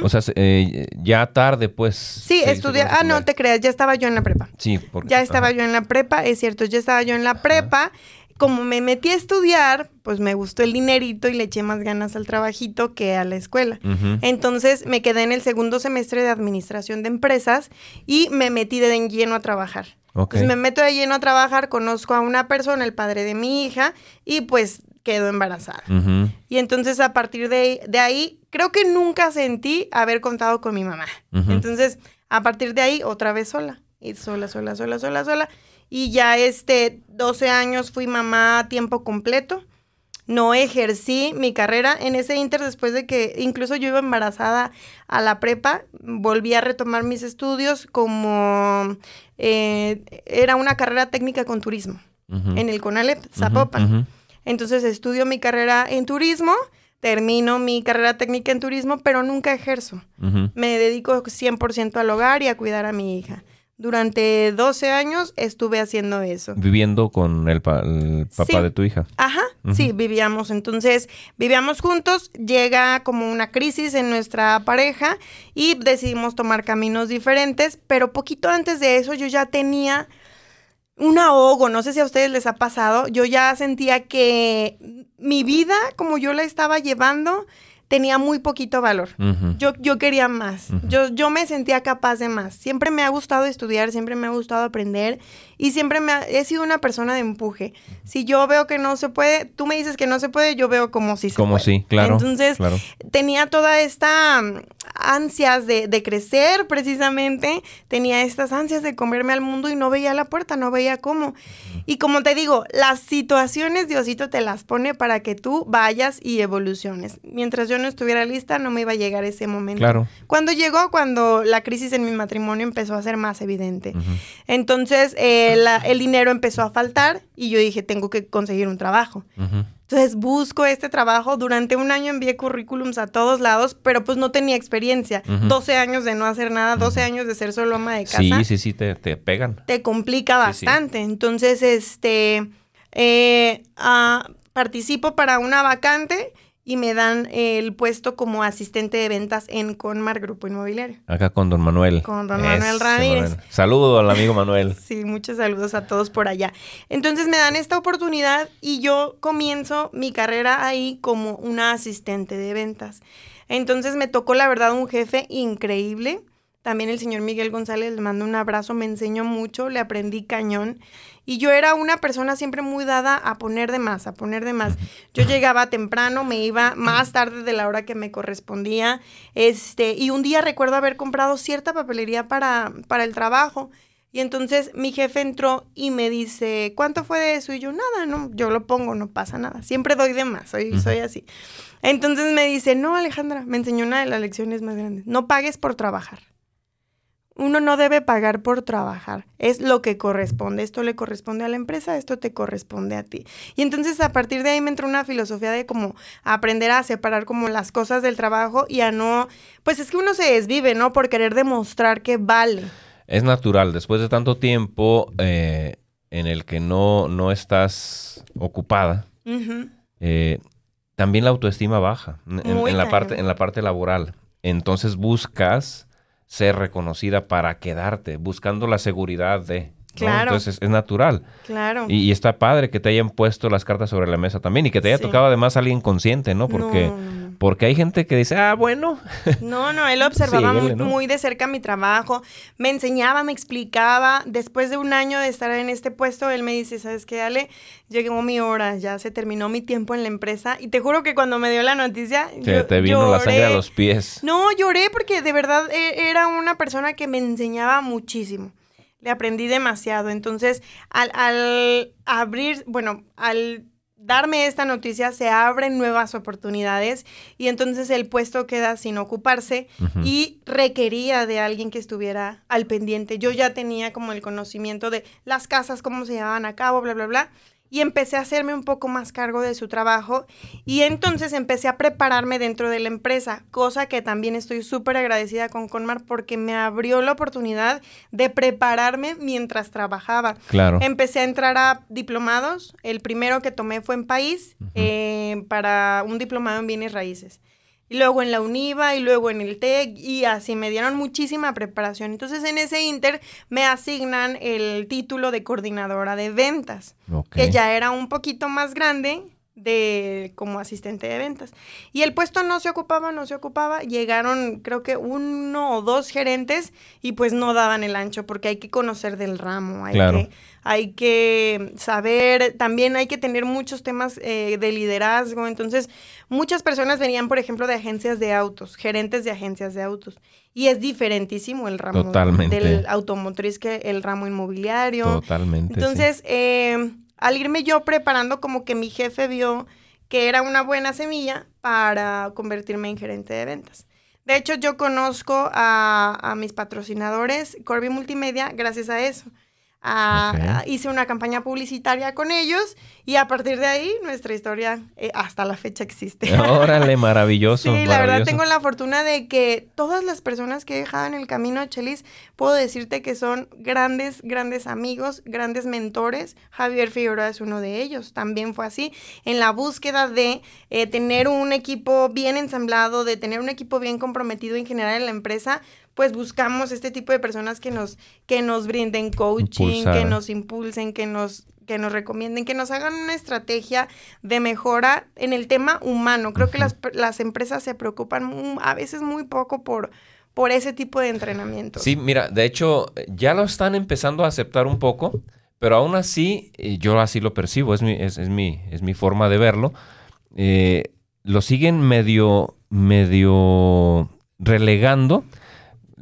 O sea, eh, ya tarde, pues. Sí, estudiaba. Ah, no te creas, ya estaba yo en la prepa. Sí, porque. Ya estaba yo en la prepa, es cierto, ya estaba yo en la prepa. Como me metí a estudiar, pues me gustó el dinerito y le eché más ganas al trabajito que a la escuela. Entonces me quedé en el segundo semestre de administración de empresas y me metí de en lleno a trabajar. Ok. Entonces me meto de lleno a trabajar, conozco a una persona, el padre de mi hija, y pues quedo embarazada. Y entonces a partir de, de ahí, creo que nunca sentí haber contado con mi mamá. Entonces, a partir de ahí, otra vez sola. Y sola, sola, sola, sola, sola. Y ya este, 12 años fui mamá a tiempo completo. No ejercí mi carrera en ese inter después de que incluso yo iba embarazada a la prepa, volví a retomar mis estudios como eh, era una carrera técnica con turismo en el CONALEP, Zapopan. Entonces estudio mi carrera en turismo, termino mi carrera técnica en turismo, pero nunca ejerzo. Me dedico 100% al hogar y a cuidar a mi hija. Durante 12 años estuve haciendo eso. Viviendo con el, pa- el papá Sí. de tu hija. Ajá, sí, vivíamos. Entonces, vivíamos juntos, llega como una crisis en nuestra pareja y decidimos tomar caminos diferentes, pero poquito antes de eso yo ya tenía un ahogo, no sé si a ustedes les ha pasado, yo ya sentía que mi vida, como yo la estaba llevando, tenía muy poquito valor. Yo, yo quería más. Yo, yo me sentía capaz de más. Siempre me ha gustado estudiar, siempre me ha gustado aprender y siempre me ha- he sido una persona de empuje. Si yo veo que no se puede, tú me dices que no se puede, yo veo como si se Como puede. sí, claro. Entonces, claro. tenía toda esta mm, ansias de, de crecer precisamente, tenía estas ansias de comerme al mundo y no veía la puerta, no veía cómo. Y como te digo, las situaciones Diosito te las pone para que tú vayas y evoluciones. Mientras yo no estuviera lista, no me iba a llegar ese momento. Claro. Cuando llegó, cuando la crisis en mi matrimonio empezó a ser más evidente. Entonces, eh, la- el dinero empezó a faltar y yo dije, tengo que conseguir un trabajo. Entonces busco este trabajo. Durante un año envié currículums a todos lados, pero pues no tenía experiencia. Ujú. 12 años de no hacer nada, 12 años de ser solo ama de casa. Sí, sí, sí, te, te pegan. Te complica Sí, sí. bastante. Entonces, este, eh, ah, participo para una vacante y me dan el puesto como asistente de ventas en Conmar Grupo Inmobiliario. Acá con don Manuel. Con don Manuel Ramírez. Saludo al amigo Manuel. Sí, muchos saludos a todos por allá. Entonces me dan esta oportunidad y yo comienzo mi carrera ahí como una asistente de ventas. Entonces me tocó, la verdad, un jefe increíble. También el señor Miguel González, le mando un abrazo, me enseñó mucho, le aprendí cañón. Y yo era una persona siempre muy dada a poner de más, a poner de más. Yo llegaba temprano, me iba más tarde de la hora que me correspondía. Este, y un día recuerdo haber comprado cierta papelería para, para el trabajo. Y entonces mi jefe entró y me dice, ¿cuánto fue de eso? Y yo, nada, no, yo lo pongo, no pasa nada. Siempre doy de más, soy, soy así. Entonces me dice, no, Alejandra, me enseñó una de las lecciones más grandes. No pagues por trabajar. Uno no debe pagar por trabajar. Es lo que corresponde. Esto le corresponde a la empresa, esto te corresponde a ti. Y entonces a partir de ahí me entró una filosofía de como aprender a separar como las cosas del trabajo y a no, pues es que uno se desvive, ¿no? Por querer demostrar que vale. Es natural, después de tanto tiempo eh, en el que no, no estás ocupada, eh, también la autoestima baja en, la parte, en la parte laboral. Entonces buscas ser reconocida para quedarte, buscando la seguridad de... ¿no? Claro. Entonces es, natural. Claro. Y, y está padre que te hayan puesto las cartas sobre la mesa también y que te haya Sí. tocado además alguien consciente, ¿no? Porque, No, porque hay gente que dice, ah, bueno, No, no, él observaba muy, ¿no? muy de cerca mi trabajo, me enseñaba, me explicaba. Después de un año de estar en este puesto, él me dice, ¿sabes qué, Ale? Llegó mi hora, ya se terminó mi tiempo en la empresa. Y te juro que cuando me dio la noticia, te, yo te vino la sangre a los pies. No, lloré porque de verdad e- era una persona que me enseñaba muchísimo. Le aprendí demasiado. Entonces, al, al abrir, bueno, al darme esta noticia, se abren nuevas oportunidades y entonces el puesto queda sin ocuparse y requería de alguien que estuviera al pendiente. Yo ya tenía como el conocimiento de las casas, cómo se llevaban a cabo, bla, bla, bla. Y empecé a hacerme un poco más cargo de su trabajo y entonces empecé a prepararme dentro de la empresa, cosa que también estoy súper agradecida con Conmar porque me abrió la oportunidad de prepararme mientras trabajaba. Claro. Empecé a entrar a diplomados. El primero que tomé fue en País eh, para un diplomado en bienes raíces. Y luego en la UNIVA y luego en el TEC y así me dieron muchísima preparación. Entonces en ese inter me asignan el título de coordinadora de ventas, que ya era un poquito más grande de como asistente de ventas. Y el puesto no se ocupaba, no se ocupaba. Llegaron, creo que uno o dos gerentes y pues no daban el ancho porque hay que conocer del ramo, hay, que, hay que saber, también hay que tener muchos temas eh, de liderazgo. Entonces, muchas personas venían, por ejemplo, de agencias de autos, gerentes de agencias de autos. Y es diferentísimo el ramo del automotriz que el ramo inmobiliario. Totalmente. Entonces, eh, al irme yo preparando, como que mi jefe vio que era una buena semilla para convertirme en gerente de ventas. De hecho, yo conozco a, mis patrocinadores, Corby Multimedia, gracias a eso hice una campaña publicitaria con ellos y a partir de ahí nuestra historia eh, hasta la fecha existe. Órale, maravilloso. sí, la verdad tengo la fortuna de que todas las personas que he dejado en el camino, Chelis, puedo decirte que son grandes, grandes amigos, grandes mentores. Javier Figueroa es uno de ellos, también fue así, en la búsqueda de eh, tener un equipo bien ensamblado, de tener un equipo bien comprometido en general en la empresa, pues buscamos este tipo de personas que nos, que nos brinden coaching, que nos impulsen, que nos, que nos recomienden, que nos hagan una estrategia de mejora en el tema humano. Creo que las, las empresas se preocupan a veces muy poco por, por ese tipo de entrenamiento. Sí, mira, de hecho, ya lo están empezando a aceptar un poco, pero aún así, yo así lo percibo, es mi, es, mi, es mi forma de verlo. Eh, lo siguen medio, medio relegando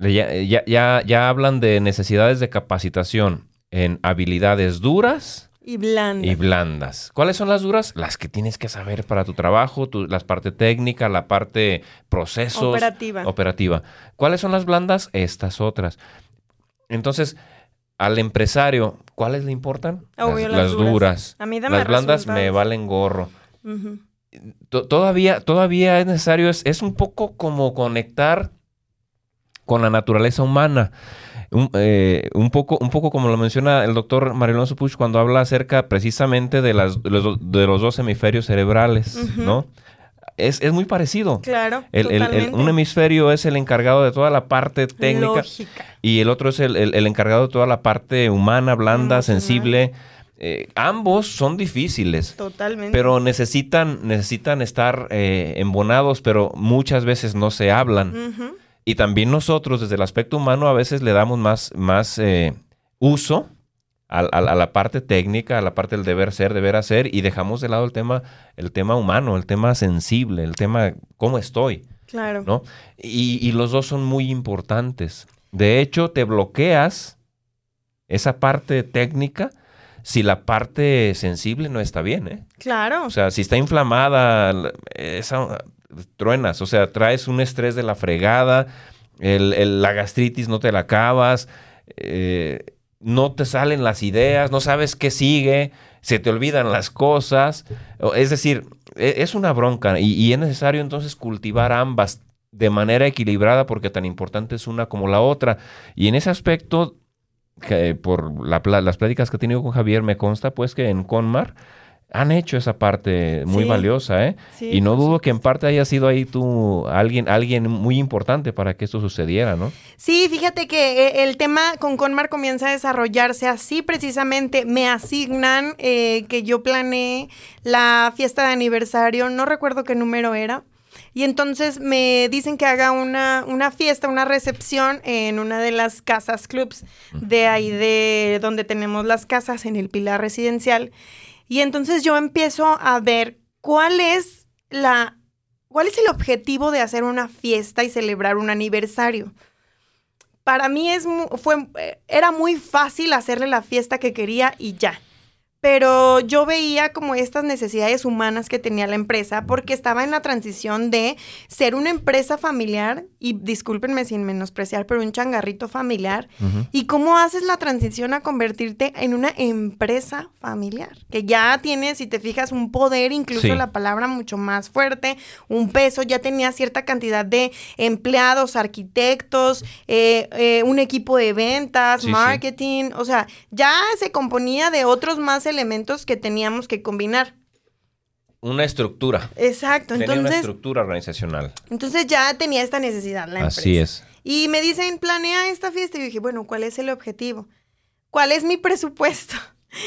ya, ya, ya, hablan de necesidades de capacitación en habilidades duras y blandas. y blandas. ¿Cuáles son las duras? Las que tienes que saber para tu trabajo, tu, la parte técnica, la parte procesos. Operativa. Operativa. ¿Cuáles son las blandas? Estas otras. Entonces, al empresario, ¿cuáles le importan? las, duras. A mí las blandas me valen gorro. Todavía, todavía es necesario, es, es un poco como conectar con la naturaleza humana. Un, eh, un, poco, un poco como lo menciona el doctor Marilón Puch cuando habla acerca precisamente de, las, de, los, dos hemisferios cerebrales, ¿no? Es, muy parecido. Claro. un hemisferio es el encargado de toda la parte técnica y el otro es el, encargado de toda la parte humana, blanda, sensible. Eh, ambos son difíciles. Totalmente. Pero necesitan, necesitan estar eh, embonados, pero muchas veces no se hablan. Y también nosotros, desde el aspecto humano, a veces le damos más, más eh, uso a, la parte técnica, a la parte del deber ser, deber hacer, y dejamos de lado el tema, el tema humano, el tema sensible, el tema cómo estoy. Claro. ¿no? Y, los dos son muy importantes. De hecho, te bloqueas esa parte técnica si la parte sensible no está bien, ¿eh? Claro. O sea, si está inflamada, esa, truenas, o sea, traes un estrés de la fregada, la gastritis no te la acabas, eh, no te salen las ideas, no sabes qué sigue, se te olvidan las cosas, es decir, e, es una bronca y, es necesario entonces cultivar ambas de manera equilibrada porque tan importante es una como la otra. Y en ese aspecto, por las pláticas que he tenido con Javier, me consta pues que en Conmar, han hecho esa parte muy valiosa, ¿eh? y no dudo que en parte haya sido ahí tú alguien, alguien muy importante para que esto sucediera, ¿no? Sí, fíjate que eh, el tema con Conmar comienza a desarrollarse así precisamente. Me asignan eh, que yo planeé la fiesta de aniversario, no recuerdo qué número era. Y entonces me dicen que haga una, una, fiesta, una recepción en una de las casas clubs de ahí de donde tenemos las casas en el Pilar Residencial. Y entonces yo empiezo a ver cuál es la cuál es el objetivo de hacer una fiesta y celebrar un aniversario. Para mí es fue era muy fácil hacerle la fiesta que quería y ya pero yo veía como estas necesidades humanas que tenía la empresa porque estaba en la transición de ser una empresa familiar y discúlpenme sin menospreciar, pero un changarrito familiar y cómo haces la transición a convertirte en una empresa familiar, que ya tiene, si te fijas, un poder, incluso la palabra mucho más fuerte, un peso, ya tenía cierta cantidad de empleados, arquitectos, eh, eh, un equipo de ventas, marketing, o sea, ya se componía de otros más elementos que teníamos que combinar. Una estructura. Exacto. Tenía entonces, una estructura organizacional. Entonces ya tenía esta necesidad la empresa. Así es. Y me dicen, planea esta fiesta. Y yo dije, bueno, ¿cuál es el objetivo? ¿Cuál es mi presupuesto?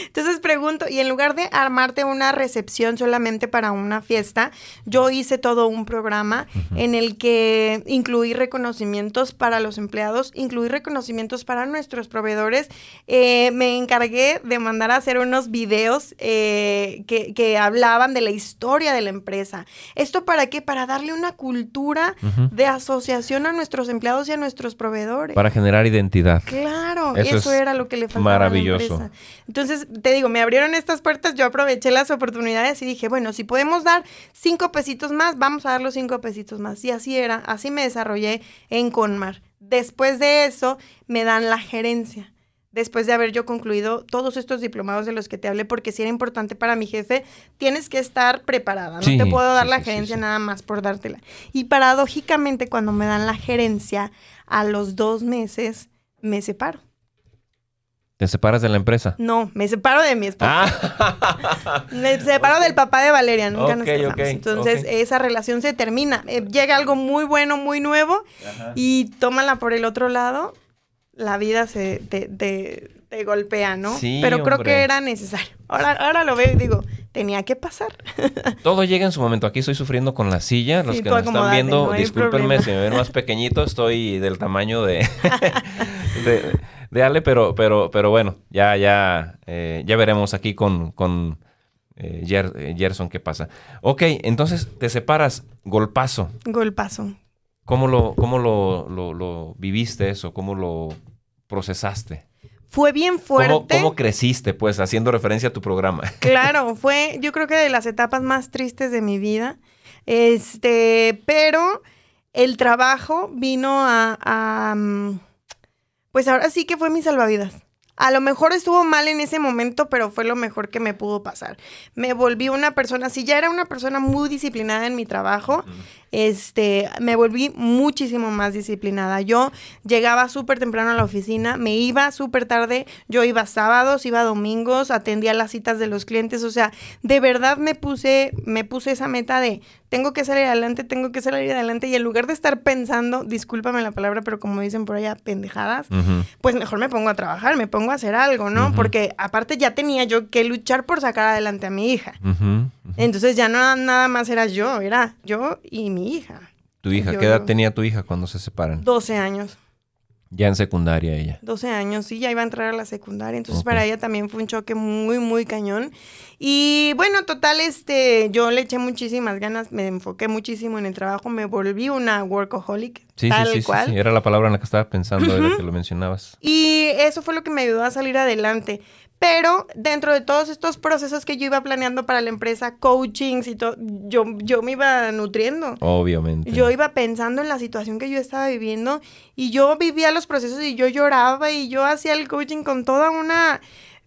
Entonces pregunto, y en lugar de armarte una recepción solamente para una fiesta, yo hice todo un programa en el que incluí reconocimientos para los empleados, incluí reconocimientos para nuestros proveedores. Eh, me encargué de mandar a hacer unos videos eh, que, que, hablaban de la historia de la empresa. ¿Esto para qué? Para darle una cultura de asociación a nuestros empleados y a nuestros proveedores. Para generar identidad. Claro, eso, era lo que le faltaba maravilloso. a la empresa. Entonces, te digo, me abrieron estas puertas, yo aproveché las oportunidades y dije, bueno, si podemos dar cinco pesitos más, vamos a dar los cinco pesitos más. Y así era, así me desarrollé en Conmar. Después de eso, me dan la gerencia. Después de haber yo concluido todos estos diplomados de los que te hablé, porque si era importante para mi jefe, tienes que estar preparada. No te puedo dar la gerencia nada más por dártela. Y paradójicamente, cuando me dan la gerencia, a los dos meses me separo. ¿Te separas de la empresa? No, me separo de mi esposa. Ah. me separo del papá de Valeria, nunca nos casamos. Entonces, esa relación se termina. Eh, llega algo muy bueno, muy nuevo, y tómala por el otro lado, la vida se te, golpea, ¿no? Sí, Pero creo que era necesario. Ahora, ahora lo veo y digo, tenía que pasar. Todo llega en su momento. Aquí estoy sufriendo con la silla. Los que nos están viendo, discúlpenme si me ven más pequeñito, estoy del tamaño de de Ale, pero, pero, pero bueno, ya, ya, eh, ya veremos aquí con, con eh, eh, Gerson qué pasa. Ok, entonces te separas, golpazo. Golpazo. ¿Cómo lo, cómo lo, lo, viviste eso? ¿Cómo lo procesaste? Fue bien fuerte. ¿Cómo, ¿Cómo, creciste, pues, haciendo referencia a tu programa? Claro, fue, yo creo que de las etapas más tristes de mi vida. Este, pero el trabajo vino a mm, pues ahora sí que fue mi salvavidas. A lo mejor estuvo mal en ese momento, pero fue lo mejor que me pudo pasar. Me volví una persona, si ya era una persona muy disciplinada en mi trabajo, este, me volví muchísimo más disciplinada. Yo llegaba súper temprano a la oficina, me iba súper tarde, yo iba sábados, iba domingos, atendía las citas de los clientes, o sea, de verdad me puse, me puse esa meta de tengo que salir adelante, tengo que salir adelante. Y en lugar de estar pensando, discúlpame la palabra, pero como dicen por allá, pendejadas, pues mejor me pongo a trabajar, me pongo a hacer algo, ¿no? Porque aparte ya tenía yo que luchar por sacar adelante a mi hija. Entonces ya no nada más era yo, era yo y mi hija. ¿Tu hija? ¿Qué edad tenía tu hija cuando se separan? 12 años. Ya en secundaria ella. 12 años, sí, ya iba a entrar a la secundaria. Entonces para ella también fue un choque muy, muy cañón. Y bueno, total, este, yo le eché muchísimas ganas, me enfoqué muchísimo en el trabajo, me volví una workaholic. Sí, tal sí, cual. sí, era la palabra en la que estaba pensando, era que lo mencionabas. Y eso fue lo que me ayudó a salir adelante. Pero dentro de todos estos procesos que yo iba planeando para la empresa, coachings y todo, yo, yo me iba nutriendo. Obviamente. Yo iba pensando en la situación que yo estaba viviendo y yo vivía los procesos y yo lloraba y yo hacía el coaching con toda una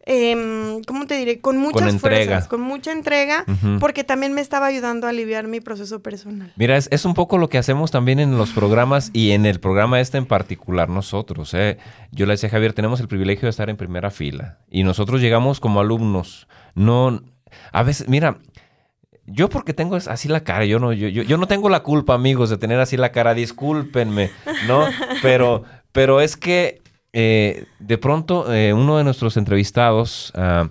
eh, ¿cómo te diré? Con muchas con fuerzas, con mucha entrega, porque también me estaba ayudando a aliviar mi proceso personal. Mira, es, un poco lo que hacemos también en los programas y en el programa este en particular nosotros. ¿eh? Yo le decía a Javier, tenemos el privilegio de estar en primera fila y nosotros llegamos como alumnos. No, a veces, mira, yo porque tengo así la cara, yo no, yo, yo, yo no tengo la culpa, amigos, de tener así la cara, discúlpenme, ¿no? Pero, pero es que eh, de pronto eh, uno de nuestros entrevistados, ah,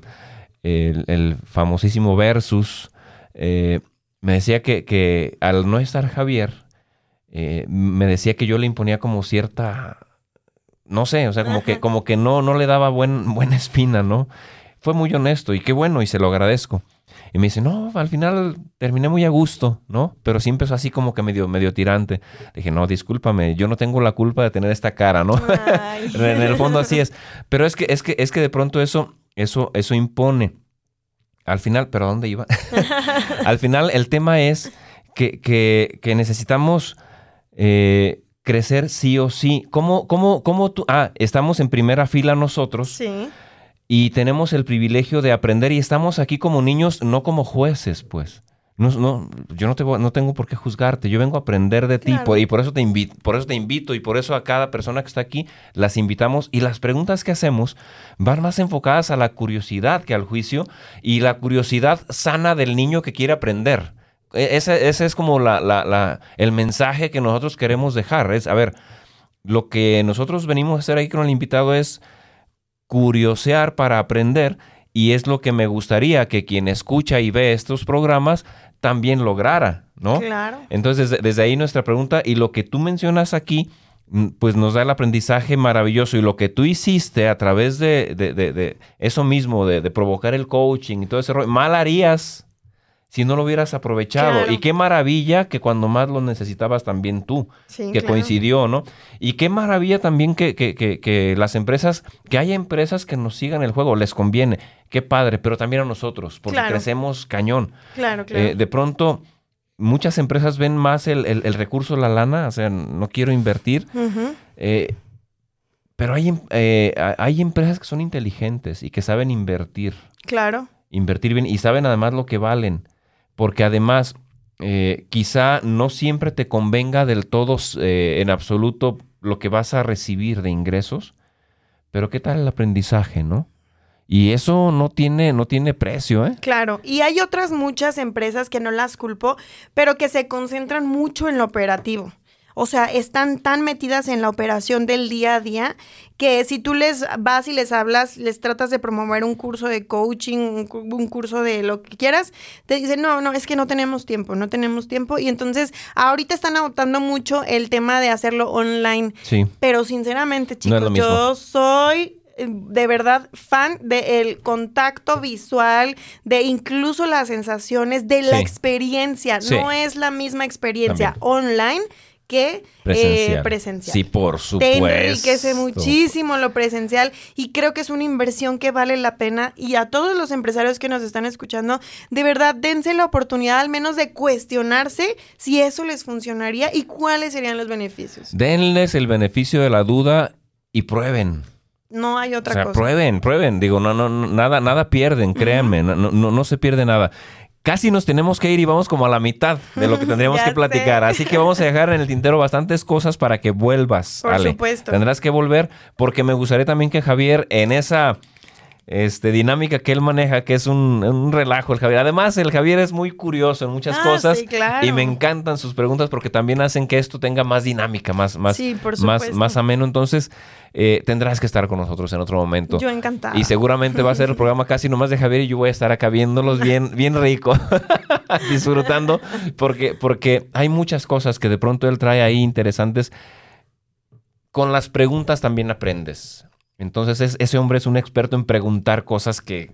el, famosísimo Versus, eh, me decía que, al no estar Javier, me decía que yo le imponía como cierta, no sé, o sea, como que, como que no, no le daba buen, buena espina, ¿no? Fue muy honesto y qué bueno y se lo agradezco. Y me dice, no, al final terminé muy a gusto, ¿no? Pero sí empezó así como que medio, medio tirante. Le dije, no, discúlpame, yo no tengo la culpa de tener esta cara, ¿no? en el fondo así es. Pero es que, es que, es que de pronto eso, eso, eso impone. Al final, ¿pero a dónde iba? al final el tema es que, que, que necesitamos eh, crecer sí o sí. ¿Cómo, cómo, cómo tú? Ah, estamos en primera fila nosotros. Sí y tenemos el privilegio de aprender y estamos aquí como niños, no como jueces, pues. No, no, yo no, te, no tengo por qué juzgarte, yo vengo a aprender de ti y por eso, te invito, por eso te invito y por eso a cada persona que está aquí las invitamos y las preguntas que hacemos van más enfocadas a la curiosidad que al juicio y la curiosidad sana del niño que quiere aprender. E, ese, ese es como la, la, la, el mensaje que nosotros queremos dejar. Es, a ver, lo que nosotros venimos a hacer ahí con el invitado es curiosear para aprender Y es lo que me gustaría que quien escucha y ve estos programas también lograra, ¿no? Claro. Entonces, desde, desde ahí nuestra pregunta y lo que tú mencionas aquí, mm, pues nos da el aprendizaje maravilloso y lo que tú hiciste a través de, de- de- de eso mismo, de, de provocar el coaching y todo ese rollo, mal harías si no lo hubieras aprovechado. Claro. Y qué maravilla que cuando más lo necesitabas también tú, Sí, que claro. coincidió, ¿no? Y qué maravilla también que, que- que- que las empresas, que haya empresas que nos sigan el juego, les conviene. Qué padre, pero también a nosotros, porque Claro. crecemos cañón. Claro, claro. Eh, de pronto, muchas empresas ven más el, el- el recurso, la lana, o sea, no quiero invertir, eh, pero hay, em- eh, ha- hay empresas que son inteligentes y que saben invertir, Claro. invertir bien y saben además lo que valen, porque además eh, quizá no siempre te convenga del todo eh, en absoluto lo que vas a recibir de ingresos, pero qué tal el aprendizaje, ¿no? Y eso no tiene, no tiene precio, ¿eh? Claro, y hay otras muchas empresas que no las culpo, pero que se concentran mucho en lo operativo. O sea, están tan metidas en la operación del día a día que si tú les vas y les hablas, les tratas de promover un curso de coaching, un, cu- un curso de lo que quieras, te dicen, no, no, es que no tenemos tiempo, no tenemos tiempo. Y entonces, ahorita están adoptando mucho el tema de hacerlo online. Sí. Pero sinceramente, chicos, yo soy eh, de verdad fan del contacto visual, de incluso las sensaciones, de la experiencia. Sí. No es la misma experiencia También. online que Presencial. eh, presencial. Sí, por Te supuesto. enriquece muchísimo lo presencial y creo que es una inversión que vale la pena y a todos los empresarios que nos están escuchando, de verdad dense la oportunidad al menos de cuestionarse si eso les funcionaría y cuáles serían los beneficios. Denles el beneficio de la duda y prueben. No hay otra o sea, cosa. prueben, prueben. Digo, no, no, no, nada, nada pierden, créanme, no, no, no se pierde nada. Casi nos tenemos que ir y vamos como a la mitad de lo que tendríamos que platicar. sé. Así que vamos a dejar en el tintero bastantes cosas para que vuelvas. Por Ale. supuesto. Tendrás que volver porque me gustaría también que Javier en esa este, dinámica que él maneja, que es un, un relajo el Javier. Además, el Javier es muy curioso en muchas Ah, cosas sí, claro. y me encantan sus preguntas porque también hacen que esto tenga más dinámica, más, más, Sí, más, más ameno. Entonces, eh, tendrás que estar con nosotros en otro momento. Yo encantada. Y seguramente va a ser el programa casi nomás de Javier y yo voy a estar acá viéndolos bien, bien rico, disfrutando, porque, porque hay muchas cosas que de pronto él trae ahí interesantes. Con las preguntas también aprendes. Entonces es- ese hombre es un experto en preguntar cosas que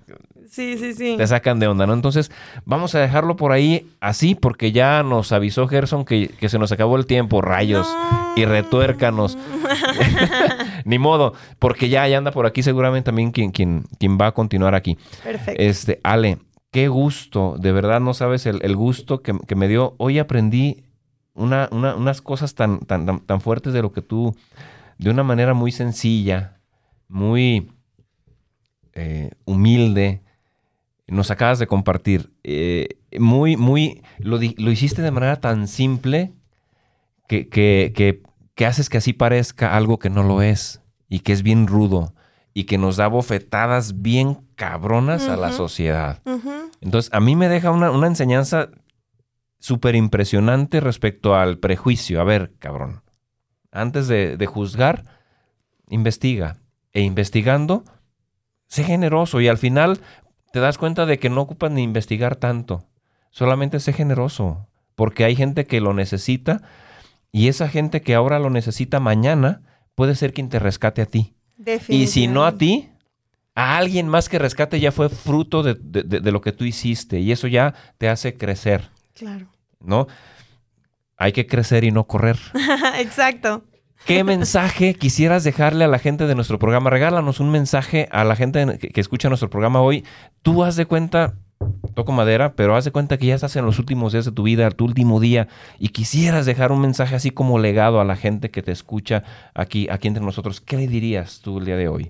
Sí, sí, sí. te sacan de onda, ¿no? Entonces vamos a dejarlo por ahí así porque ya nos avisó Gerson que, que se nos acabó el tiempo, rayos. No. y retuércanos. Ni modo, porque ya, ya anda por aquí seguramente también quien, quien, quien va a continuar aquí. Perfecto. Este, Ale, qué gusto, de verdad no sabes el, el gusto que, que me dio. Hoy aprendí una, una- unas cosas tan, tan, tan, tan fuertes de lo que tú, de una manera muy sencilla, muy eh, humilde, nos acabas de compartir. Eh, muy, muy, lo, lo hiciste de manera tan simple que, que, que, que haces que así parezca algo que no lo es y que es bien rudo y que nos da bofetadas bien cabronas a la sociedad. Entonces, a mí me deja una, una enseñanza súper impresionante respecto al prejuicio. A ver, cabrón, antes de, de juzgar, investiga. E investigando, sé generoso y al final te das cuenta de que no ocupas ni investigar tanto. Solamente sé generoso, porque hay gente que lo necesita y esa gente que ahora lo necesita mañana puede ser quien te rescate a ti. Y si no a ti, a alguien más que rescate ya fue fruto de, de- de- de lo que tú hiciste y eso ya te hace crecer, Claro. ¿no? Hay que crecer y no correr. Exacto. ¿Qué mensaje quisieras dejarle a la gente de nuestro programa? Regálanos un mensaje a la gente que, escucha nuestro programa hoy. Tú haz de cuenta, toco madera, pero haz de cuenta que ya estás en los últimos días de tu vida, tu último día, y quisieras dejar un mensaje así como legado a la gente que te escucha aquí, aquí entre nosotros. ¿Qué le dirías tú el día de hoy?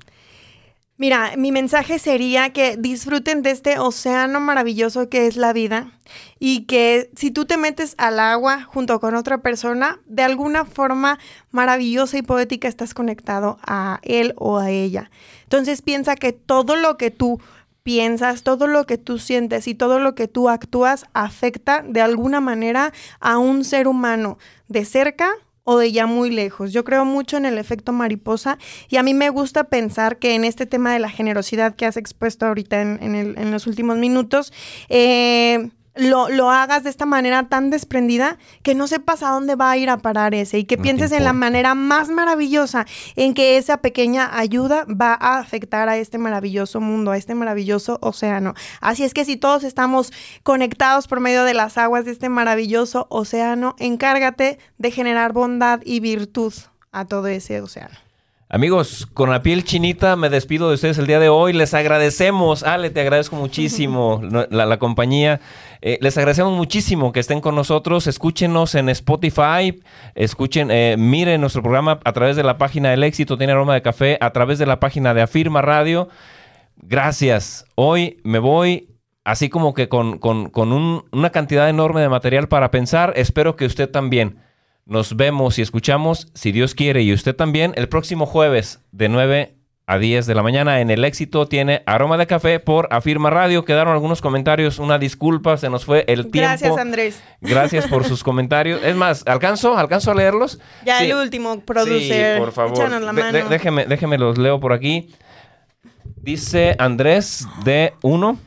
Mira, mi mensaje sería que disfruten de este océano maravilloso que es la vida y que si tú te metes al agua junto con otra persona, de alguna forma maravillosa y poética estás conectado a él o a ella. Entonces piensa que todo lo que tú piensas, todo lo que tú sientes y todo lo que tú actúas afecta de alguna manera a un ser humano de cerca o de ya muy lejos. Yo creo mucho en el efecto mariposa y a mí me gusta pensar que en este tema de la generosidad que has expuesto ahorita en, en los últimos minutos, eh, lo, hagas de esta manera tan desprendida que no sepas a dónde va a ir a parar ese y que pienses en la manera más maravillosa en que esa pequeña ayuda va a afectar a este maravilloso mundo, a este maravilloso océano. Así es que si todos estamos conectados por medio de las aguas de este maravilloso océano, encárgate de generar bondad y virtud a todo ese océano. Amigos, con la piel chinita me despido de ustedes el día de hoy. Les agradecemos, Ale, te agradezco muchísimo la, compañía. Eh, les agradecemos muchísimo que estén con nosotros. Escúchenos en Spotify, escuchen, eh, miren nuestro programa a través de la página del éxito, tiene aroma de café, a través de la página de Afirma Radio. Gracias. Hoy me voy así como que con, una cantidad enorme de material para pensar. Espero que usted también. Nos vemos y escuchamos, si Dios quiere y usted también, el próximo jueves de 9 a 10 de la mañana en el éxito tiene aroma de café por Afirma Radio. Quedaron algunos comentarios, una disculpa, se nos fue el tiempo. Gracias, Andrés. Gracias por sus comentarios. Es más, ¿alcanzo? ¿Alcanzo a leerlos? Ya el último, producer. Sí, por favor. déjeme, déjeme los leo por aquí. Dice Andrés de 1.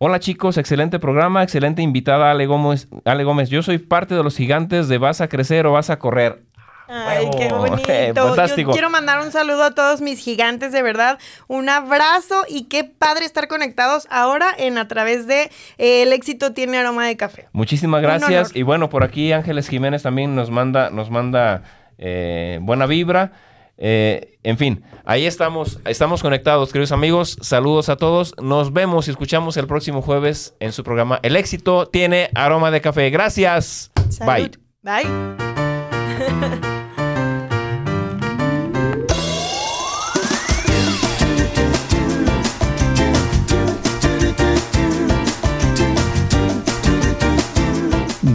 Hola chicos, excelente programa, excelente invitada Ale Gómez. Ale Gómez, yo soy parte de los gigantes de Vas a crecer o vas a correr. Ay, qué bonito. Fantástico. Yo quiero mandar un saludo a todos mis gigantes, de verdad. Un abrazo y qué padre estar conectados ahora en a través de eh, El éxito tiene aroma de café. Muchísimas gracias. Y bueno, por aquí Ángeles Jiménez también nos manda, nos manda eh, buena vibra. Eh, en fin, ahí estamos, estamos conectados, queridos amigos. Saludos a todos. Nos vemos y escuchamos el próximo jueves en su programa El éxito tiene aroma de café. Gracias. Bye. Bye.